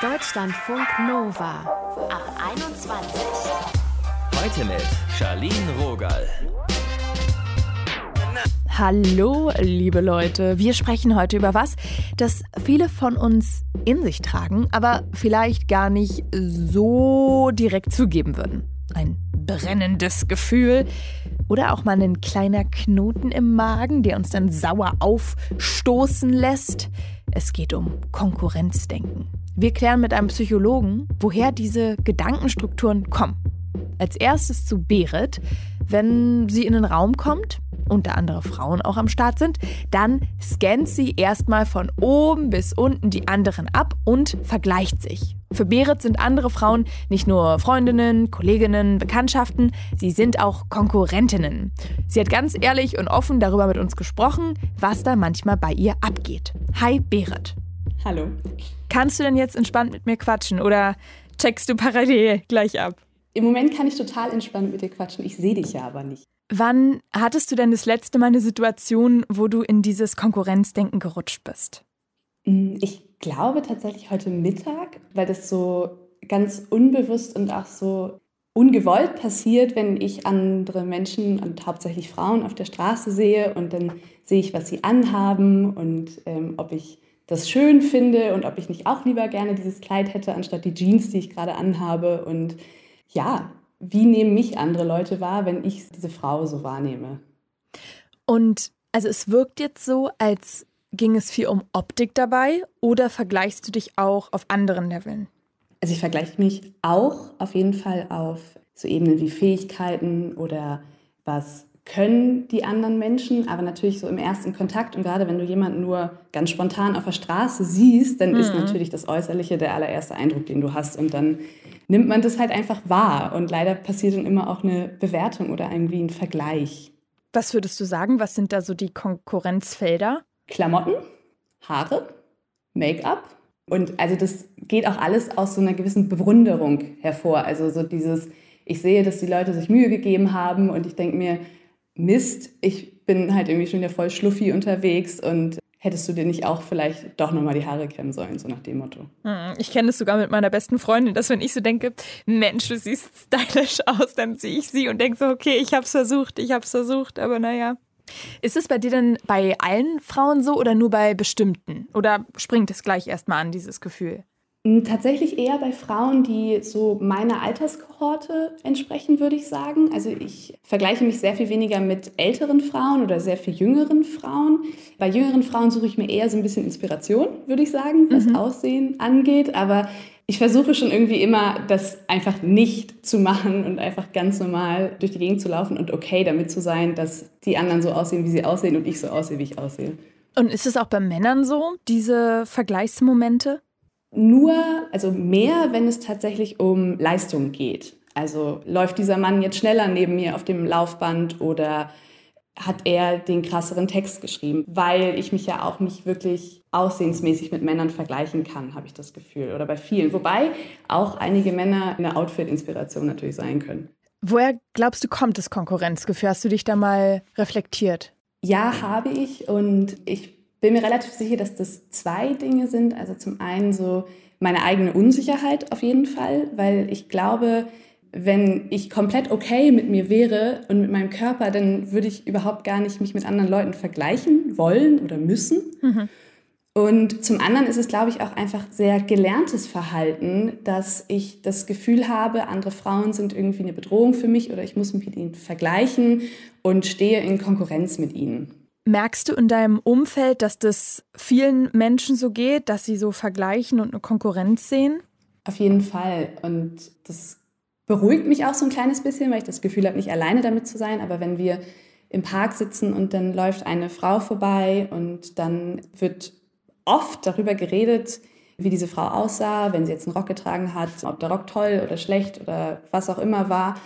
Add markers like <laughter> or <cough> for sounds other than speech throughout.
Deutschlandfunk Nova ab 21. Heute mit Charlene Rogal. Hallo, liebe Leute. Wir sprechen heute über was, das viele von uns in sich tragen, aber vielleicht gar nicht so direkt zugeben würden. Ein brennendes Gefühl oder auch mal ein kleiner Knoten im Magen, der uns dann sauer aufstoßen lässt. Es geht um Konkurrenzdenken. Wir klären mit einem Psychologen, woher diese Gedankenstrukturen kommen. Als erstes zu Berit. Wenn sie in den Raum kommt, und da andere Frauen auch am Start sind, dann scannt sie erstmal von oben bis unten die anderen ab und vergleicht sich. Für Berit sind andere Frauen nicht nur Freundinnen, Kolleginnen, Bekanntschaften, sie sind auch Konkurrentinnen. Sie hat ganz ehrlich und offen darüber mit uns gesprochen, was da manchmal bei ihr abgeht. Hi Berit. Hallo. Kannst du denn jetzt entspannt mit mir quatschen oder checkst du parallel gleich ab? Im Moment kann ich total entspannt mit dir quatschen. Ich sehe dich ja aber nicht. Wann hattest du denn das letzte Mal eine Situation, wo du in dieses Konkurrenzdenken gerutscht bist? Mm, ich glaube tatsächlich heute Mittag, weil das so ganz unbewusst und auch so ungewollt passiert, wenn ich andere Menschen und hauptsächlich Frauen auf der Straße sehe und dann sehe ich, was sie anhaben und ähm, ob ich das schön finde und ob ich nicht auch lieber gerne dieses Kleid hätte, anstatt die Jeans, die ich gerade anhabe. Und ja, wie nehmen mich andere Leute wahr, wenn ich diese Frau so wahrnehme? Und also es wirkt jetzt so, als ging es viel um Optik dabei oder vergleichst du dich auch auf anderen Leveln? Also ich vergleiche mich auch auf jeden Fall auf so Ebenen wie Fähigkeiten oder was können die anderen Menschen, aber natürlich so im ersten Kontakt und gerade wenn du jemanden nur ganz spontan auf der Straße siehst, dann mhm. ist natürlich das Äußerliche der allererste Eindruck, den du hast und dann nimmt man das halt einfach wahr. Und leider passiert dann immer auch eine Bewertung oder irgendwie ein Vergleich. Was würdest du sagen? Was sind da so die Konkurrenzfelder? Klamotten, Haare, Make-up. Und also das geht auch alles aus so einer gewissen Bewunderung hervor. Also so dieses, ich sehe, dass die Leute sich Mühe gegeben haben und ich denke mir, Mist, ich bin halt irgendwie schon wieder voll schluffi unterwegs und hättest du dir nicht auch vielleicht doch nochmal die Haare kämmen sollen, so nach dem Motto. Hm, ich kenne es sogar mit meiner besten Freundin, dass wenn ich so denke, Mensch, du siehst stylisch aus, dann sehe ich sie und denke so, okay, ich habe es versucht, ich habe es versucht, aber naja. Ist es bei dir denn bei allen Frauen so oder nur bei bestimmten? Oder springt es gleich erstmal an, dieses Gefühl? Hm, tatsächlich eher bei Frauen, die so meiner Alterskohorte entsprechen, würde ich sagen. Also ich vergleiche mich sehr viel weniger mit älteren Frauen oder sehr viel jüngeren Frauen. Bei jüngeren Frauen suche ich mir eher so ein bisschen Inspiration, würde ich sagen, was mhm. Aussehen angeht. Aber ich versuche schon irgendwie immer, das einfach nicht zu machen und einfach ganz normal durch die Gegend zu laufen und okay damit zu sein, dass die anderen so aussehen, wie sie aussehen und ich so aussehe, wie ich aussehe. Und ist es auch bei Männern so, diese Vergleichsmomente? Nur, also mehr, wenn es tatsächlich um Leistung geht. Also läuft dieser Mann jetzt schneller neben mir auf dem Laufband oder hat er den krasseren Text geschrieben, weil ich mich ja auch nicht wirklich aussehensmäßig mit Männern vergleichen kann, habe ich das Gefühl. Oder bei vielen. Wobei auch einige Männer eine Outfit-Inspiration natürlich sein können. Woher glaubst du, kommt das Konkurrenzgefühl? Hast du dich da mal reflektiert? Ja, habe ich. Und ich bin mir relativ sicher, dass das zwei Dinge sind. Also zum einen so meine eigene Unsicherheit auf jeden Fall, weil ich glaube, wenn ich komplett okay mit mir wäre und mit meinem Körper, dann würde ich überhaupt gar nicht mich mit anderen Leuten vergleichen wollen oder müssen. Mhm. Und zum anderen ist es, glaube ich, auch einfach sehr gelerntes Verhalten, dass ich das Gefühl habe, andere Frauen sind irgendwie eine Bedrohung für mich oder ich muss mich mit ihnen vergleichen und stehe in Konkurrenz mit ihnen. Merkst du in deinem Umfeld, dass das vielen Menschen so geht, dass sie so vergleichen und eine Konkurrenz sehen? Auf jeden Fall. Und das beruhigt mich auch so ein kleines bisschen, weil ich das Gefühl habe, nicht alleine damit zu sein. Aber wenn wir im Park sitzen und dann läuft eine Frau vorbei und dann wird oft darüber geredet, wie diese Frau aussah, wenn sie jetzt einen Rock getragen hat, ob der Rock toll oder schlecht oder was auch immer war.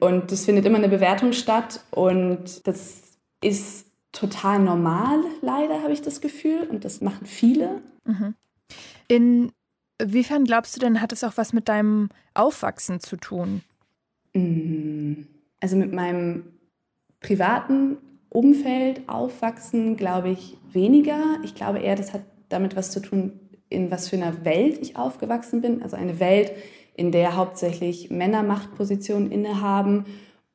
Und das findet immer eine Bewertung statt und das ist total normal, leider habe ich das Gefühl. Und das machen viele. Mhm. Inwiefern glaubst du denn, hat es auch was mit deinem Aufwachsen zu tun? Mm, also mit meinem privaten Umfeld, Aufwachsen, glaube ich weniger. Ich glaube eher, das hat damit was zu tun, in was für einer Welt ich aufgewachsen bin. Also eine Welt, in der hauptsächlich Männer Machtpositionen innehaben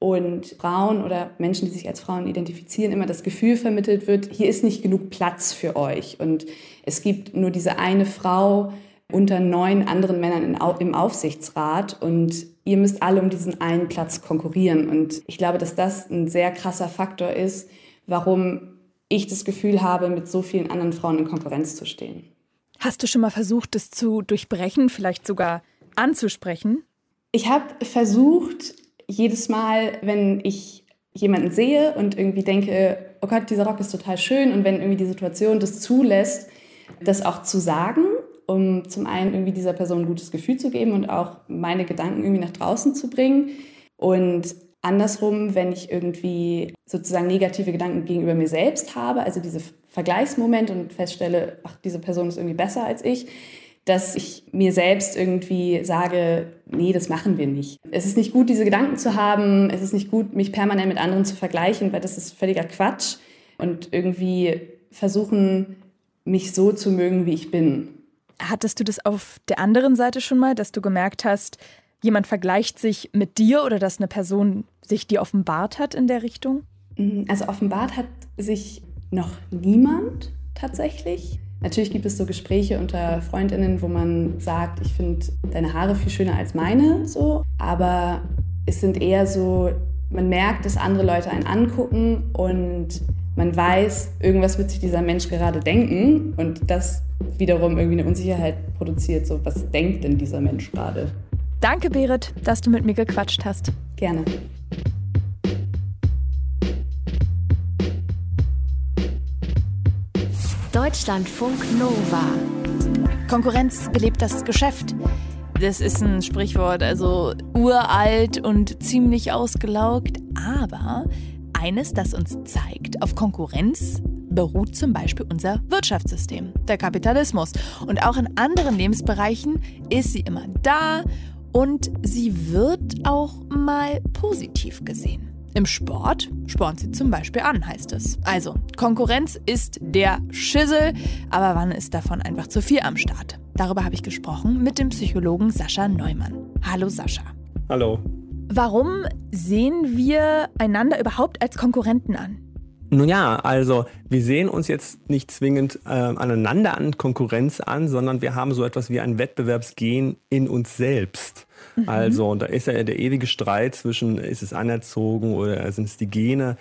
und Frauen oder Menschen, die sich als Frauen identifizieren, immer das Gefühl vermittelt wird, hier ist nicht genug Platz für euch. Und es gibt nur diese eine Frau unter neun anderen Männern im Aufsichtsrat und ihr müsst alle um diesen einen Platz konkurrieren. Und ich glaube, dass das ein sehr krasser Faktor ist, warum ich das Gefühl habe, mit so vielen anderen Frauen in Konkurrenz zu stehen. Hast du schon mal versucht, das zu durchbrechen, vielleicht sogar anzusprechen? Ich habe versucht, jedes Mal, wenn ich jemanden sehe und irgendwie denke, oh Gott, dieser Rock ist total schön und wenn irgendwie die Situation das zulässt, das auch zu sagen, um zum einen irgendwie dieser Person ein gutes Gefühl zu geben und auch meine Gedanken irgendwie nach draußen zu bringen. Und andersrum, wenn ich irgendwie sozusagen negative Gedanken gegenüber mir selbst habe, also diese Vergleichsmomente und feststelle, ach, diese Person ist irgendwie besser als ich, dass ich mir selbst irgendwie sage, nee, das machen wir nicht. Es ist nicht gut, diese Gedanken zu haben. Es ist nicht gut, mich permanent mit anderen zu vergleichen, weil das ist völliger Quatsch. Und irgendwie versuchen, mich so zu mögen, wie ich bin. Hattest du das auf der anderen Seite schon mal, dass du gemerkt hast, jemand vergleicht sich mit dir oder dass eine Person sich dir offenbart hat in der Richtung? Also offenbart hat sich noch niemand tatsächlich. Natürlich gibt es so Gespräche unter Freundinnen, wo man sagt, ich finde deine Haare viel schöner als meine, so. Aber es sind eher so, man merkt, dass andere Leute einen angucken und man weiß, irgendwas wird sich dieser Mensch gerade denken und das wiederum irgendwie eine Unsicherheit produziert. So, was denkt denn dieser Mensch gerade? Danke, Berit, dass du mit mir gequatscht hast. Gerne. Deutschlandfunk Nova. Konkurrenz belebt das Geschäft. Das ist ein Sprichwort, also uralt und ziemlich ausgelaugt, aber eines, das uns zeigt, auf Konkurrenz beruht zum Beispiel unser Wirtschaftssystem, der Kapitalismus. Und auch in anderen Lebensbereichen ist sie immer da und sie wird auch mal positiv gesehen. Im Sport spornt sie zum Beispiel an, heißt es. Also, Konkurrenz ist der Schissel, aber wann ist davon einfach zu viel am Start? Darüber habe ich gesprochen mit dem Psychologen Sascha Neumann. Hallo Sascha. Hallo. Warum sehen wir einander überhaupt als Konkurrenten an? Nun ja, also wir sehen uns jetzt nicht zwingend äh, aneinander an Konkurrenz an, sondern wir haben so etwas wie ein Wettbewerbsgen in uns selbst. Mhm. Also, und da ist ja der ewige Streit zwischen, ist es anerzogen oder sind es die Gene?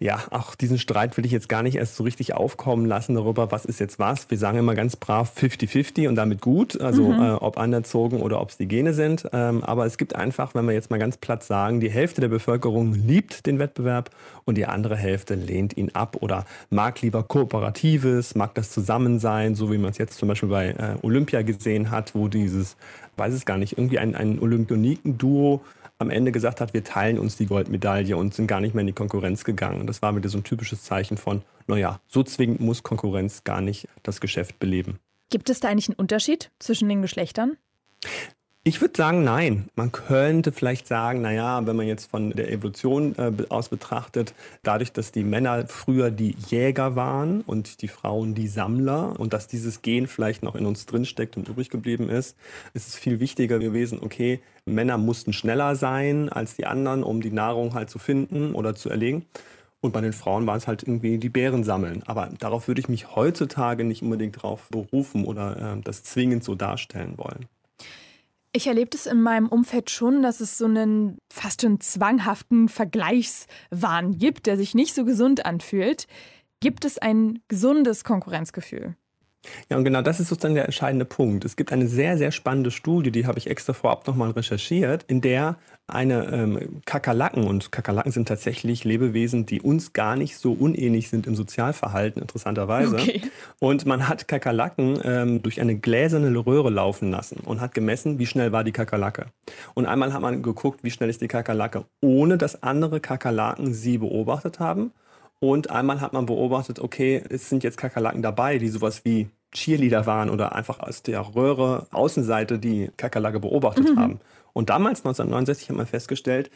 Ja, auch diesen Streit will ich jetzt gar nicht erst so richtig aufkommen lassen darüber, was ist jetzt was. Wir sagen immer ganz brav 50-50 und damit gut, also mhm. äh, ob anerzogen oder ob es die Gene sind. Ähm, aber es gibt einfach, wenn wir jetzt mal ganz platt sagen, die Hälfte der Bevölkerung liebt den Wettbewerb und die andere Hälfte lehnt ihn ab oder mag lieber Kooperatives, mag das Zusammensein, so wie man es jetzt zum Beispiel bei äh, Olympia gesehen hat, wo dieses, weiß es gar nicht, irgendwie ein, ein Olympioniken-Duo am Ende gesagt hat, wir teilen uns die Goldmedaille und sind gar nicht mehr in die Konkurrenz gegangen. Das war wieder so ein typisches Zeichen von, naja, so zwingend muss Konkurrenz gar nicht das Geschäft beleben. Gibt es da eigentlich einen Unterschied zwischen den Geschlechtern? Ich würde sagen, nein. Man könnte vielleicht sagen, naja, wenn man jetzt von der Evolution äh, aus betrachtet, dadurch, dass die Männer früher die Jäger waren und die Frauen die Sammler und dass dieses Gen vielleicht noch in uns drinsteckt und übrig geblieben ist, ist es viel wichtiger gewesen, okay, Männer mussten schneller sein als die anderen, um die Nahrung halt zu finden oder zu erlegen. Und bei den Frauen war es halt irgendwie die Bären sammeln. Aber darauf würde ich mich heutzutage nicht unbedingt drauf berufen oder äh, das zwingend so darstellen wollen. Ich erlebe es in meinem Umfeld schon, dass es so einen fast schon zwanghaften Vergleichswahn gibt, der sich nicht so gesund anfühlt. Gibt es ein gesundes Konkurrenzgefühl? Ja, und genau das ist sozusagen der entscheidende Punkt. Es gibt eine sehr, sehr spannende Studie, die habe ich extra vorab nochmal recherchiert, in der eine ähm, Kakerlaken, und Kakerlaken sind tatsächlich Lebewesen, die uns gar nicht so unähnlich sind im Sozialverhalten, interessanterweise. Okay. Und man hat Kakerlaken ähm, durch eine gläserne Röhre laufen lassen und hat gemessen, wie schnell war die Kakerlake. Und einmal hat man geguckt, wie schnell ist die Kakerlake, ohne dass andere Kakerlaken sie beobachtet haben. Und einmal hat man beobachtet, okay, es sind jetzt Kakerlaken dabei, die sowas wie Cheerleader waren oder einfach aus der Röhre Außenseite die Kakerlake beobachtet mhm. haben. Und damals, 1969, hat man festgestellt,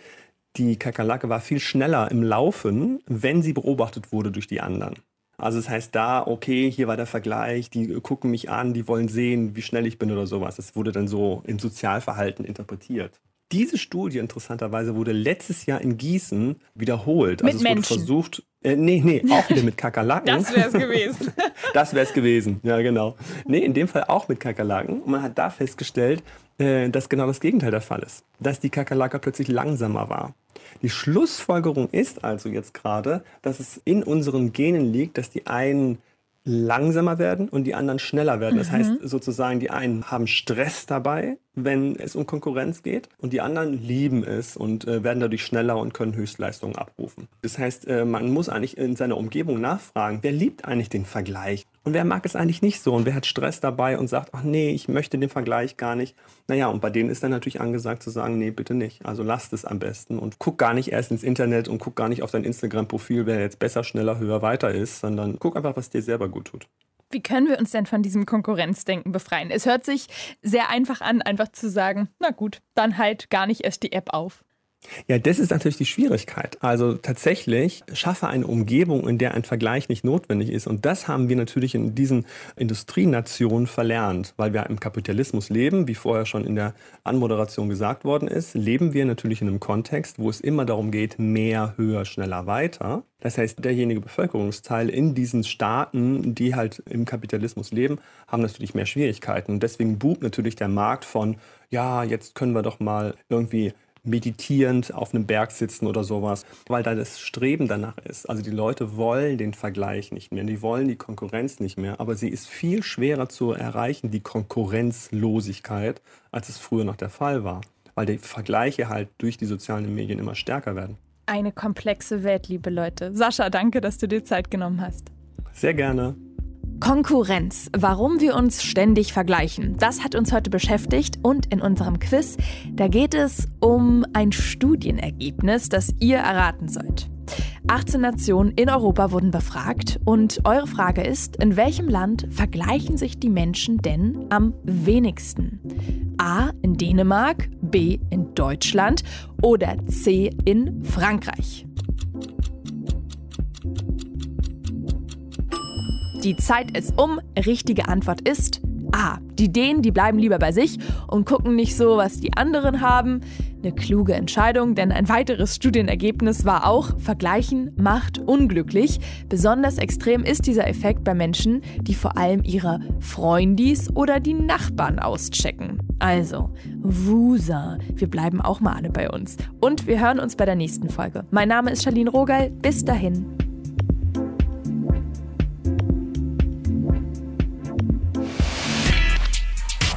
die Kakerlake war viel schneller im Laufen, wenn sie beobachtet wurde durch die anderen. Also das heißt da, okay, hier war der Vergleich, die gucken mich an, die wollen sehen, wie schnell ich bin oder sowas. Das wurde dann so im Sozialverhalten interpretiert. Diese Studie interessanterweise wurde letztes Jahr in Gießen wiederholt. Mit also es Menschen. wurde versucht, äh, nee, nee, auch wieder mit Kakerlaken. Das wäre es gewesen. <laughs> Das wäre es gewesen, ja genau. Nee, in dem Fall auch mit Kakerlaken. Und man hat da festgestellt, äh, dass genau das Gegenteil der Fall ist. Dass die Kakerlake plötzlich langsamer war. Die Schlussfolgerung ist also jetzt gerade, dass es in unseren Genen liegt, dass die einen langsamer werden und die anderen schneller werden. Das heißt sozusagen, die einen haben Stress dabei, wenn es um Konkurrenz geht und die anderen lieben es und äh, werden dadurch schneller und können Höchstleistungen abrufen. Das heißt, äh, man muss eigentlich in seiner Umgebung nachfragen, wer liebt eigentlich den Vergleich und wer mag es eigentlich nicht so und wer hat Stress dabei und sagt, ach nee, ich möchte den Vergleich gar nicht. Naja, und bei denen ist dann natürlich angesagt zu sagen, nee, bitte nicht. Also lasst es am besten und guck gar nicht erst ins Internet und guck gar nicht auf dein Instagram-Profil, wer jetzt besser, schneller, höher, weiter ist, sondern guck einfach, was dir selber gut tut. Wie können wir uns denn von diesem Konkurrenzdenken befreien? Es hört sich sehr einfach an, einfach zu sagen, na gut, dann halt gar nicht erst die App auf. Ja, das ist natürlich die Schwierigkeit. Also tatsächlich schaffe eine Umgebung, in der ein Vergleich nicht notwendig ist. Und das haben wir natürlich in diesen Industrienationen verlernt, weil wir im Kapitalismus leben, wie vorher schon in der Anmoderation gesagt worden ist, leben wir natürlich in einem Kontext, wo es immer darum geht, mehr, höher, schneller, weiter. Das heißt, derjenige Bevölkerungsteil in diesen Staaten, die halt im Kapitalismus leben, haben natürlich mehr Schwierigkeiten. Und deswegen boomt natürlich der Markt von, ja, jetzt können wir doch mal irgendwie meditierend auf einem Berg sitzen oder sowas, weil da das Streben danach ist. Also die Leute wollen den Vergleich nicht mehr, die wollen die Konkurrenz nicht mehr, aber sie ist viel schwerer zu erreichen, die Konkurrenzlosigkeit, als es früher noch der Fall war, weil die Vergleiche halt durch die sozialen Medien immer stärker werden. Eine komplexe Welt, liebe Leute. Sascha, danke, dass du dir Zeit genommen hast. Sehr gerne. Konkurrenz, warum wir uns ständig vergleichen, das hat uns heute beschäftigt und in unserem Quiz, da geht es um ein Studienergebnis, das ihr erraten sollt. 18 Nationen in Europa wurden befragt und eure Frage ist, in welchem Land vergleichen sich die Menschen denn am wenigsten? A in Dänemark, B in Deutschland oder C in Frankreich? Die Zeit ist um. Richtige Antwort ist A. Die Dänen, die bleiben lieber bei sich und gucken nicht so, was die anderen haben. Eine kluge Entscheidung, denn ein weiteres Studienergebnis war auch, Vergleichen macht unglücklich. Besonders extrem ist dieser Effekt bei Menschen, die vor allem ihre Freundis oder die Nachbarn auschecken. Also, Wusa, wir bleiben auch mal alle bei uns. Und wir hören uns bei der nächsten Folge. Mein Name ist Charlene Rogal. Bis dahin.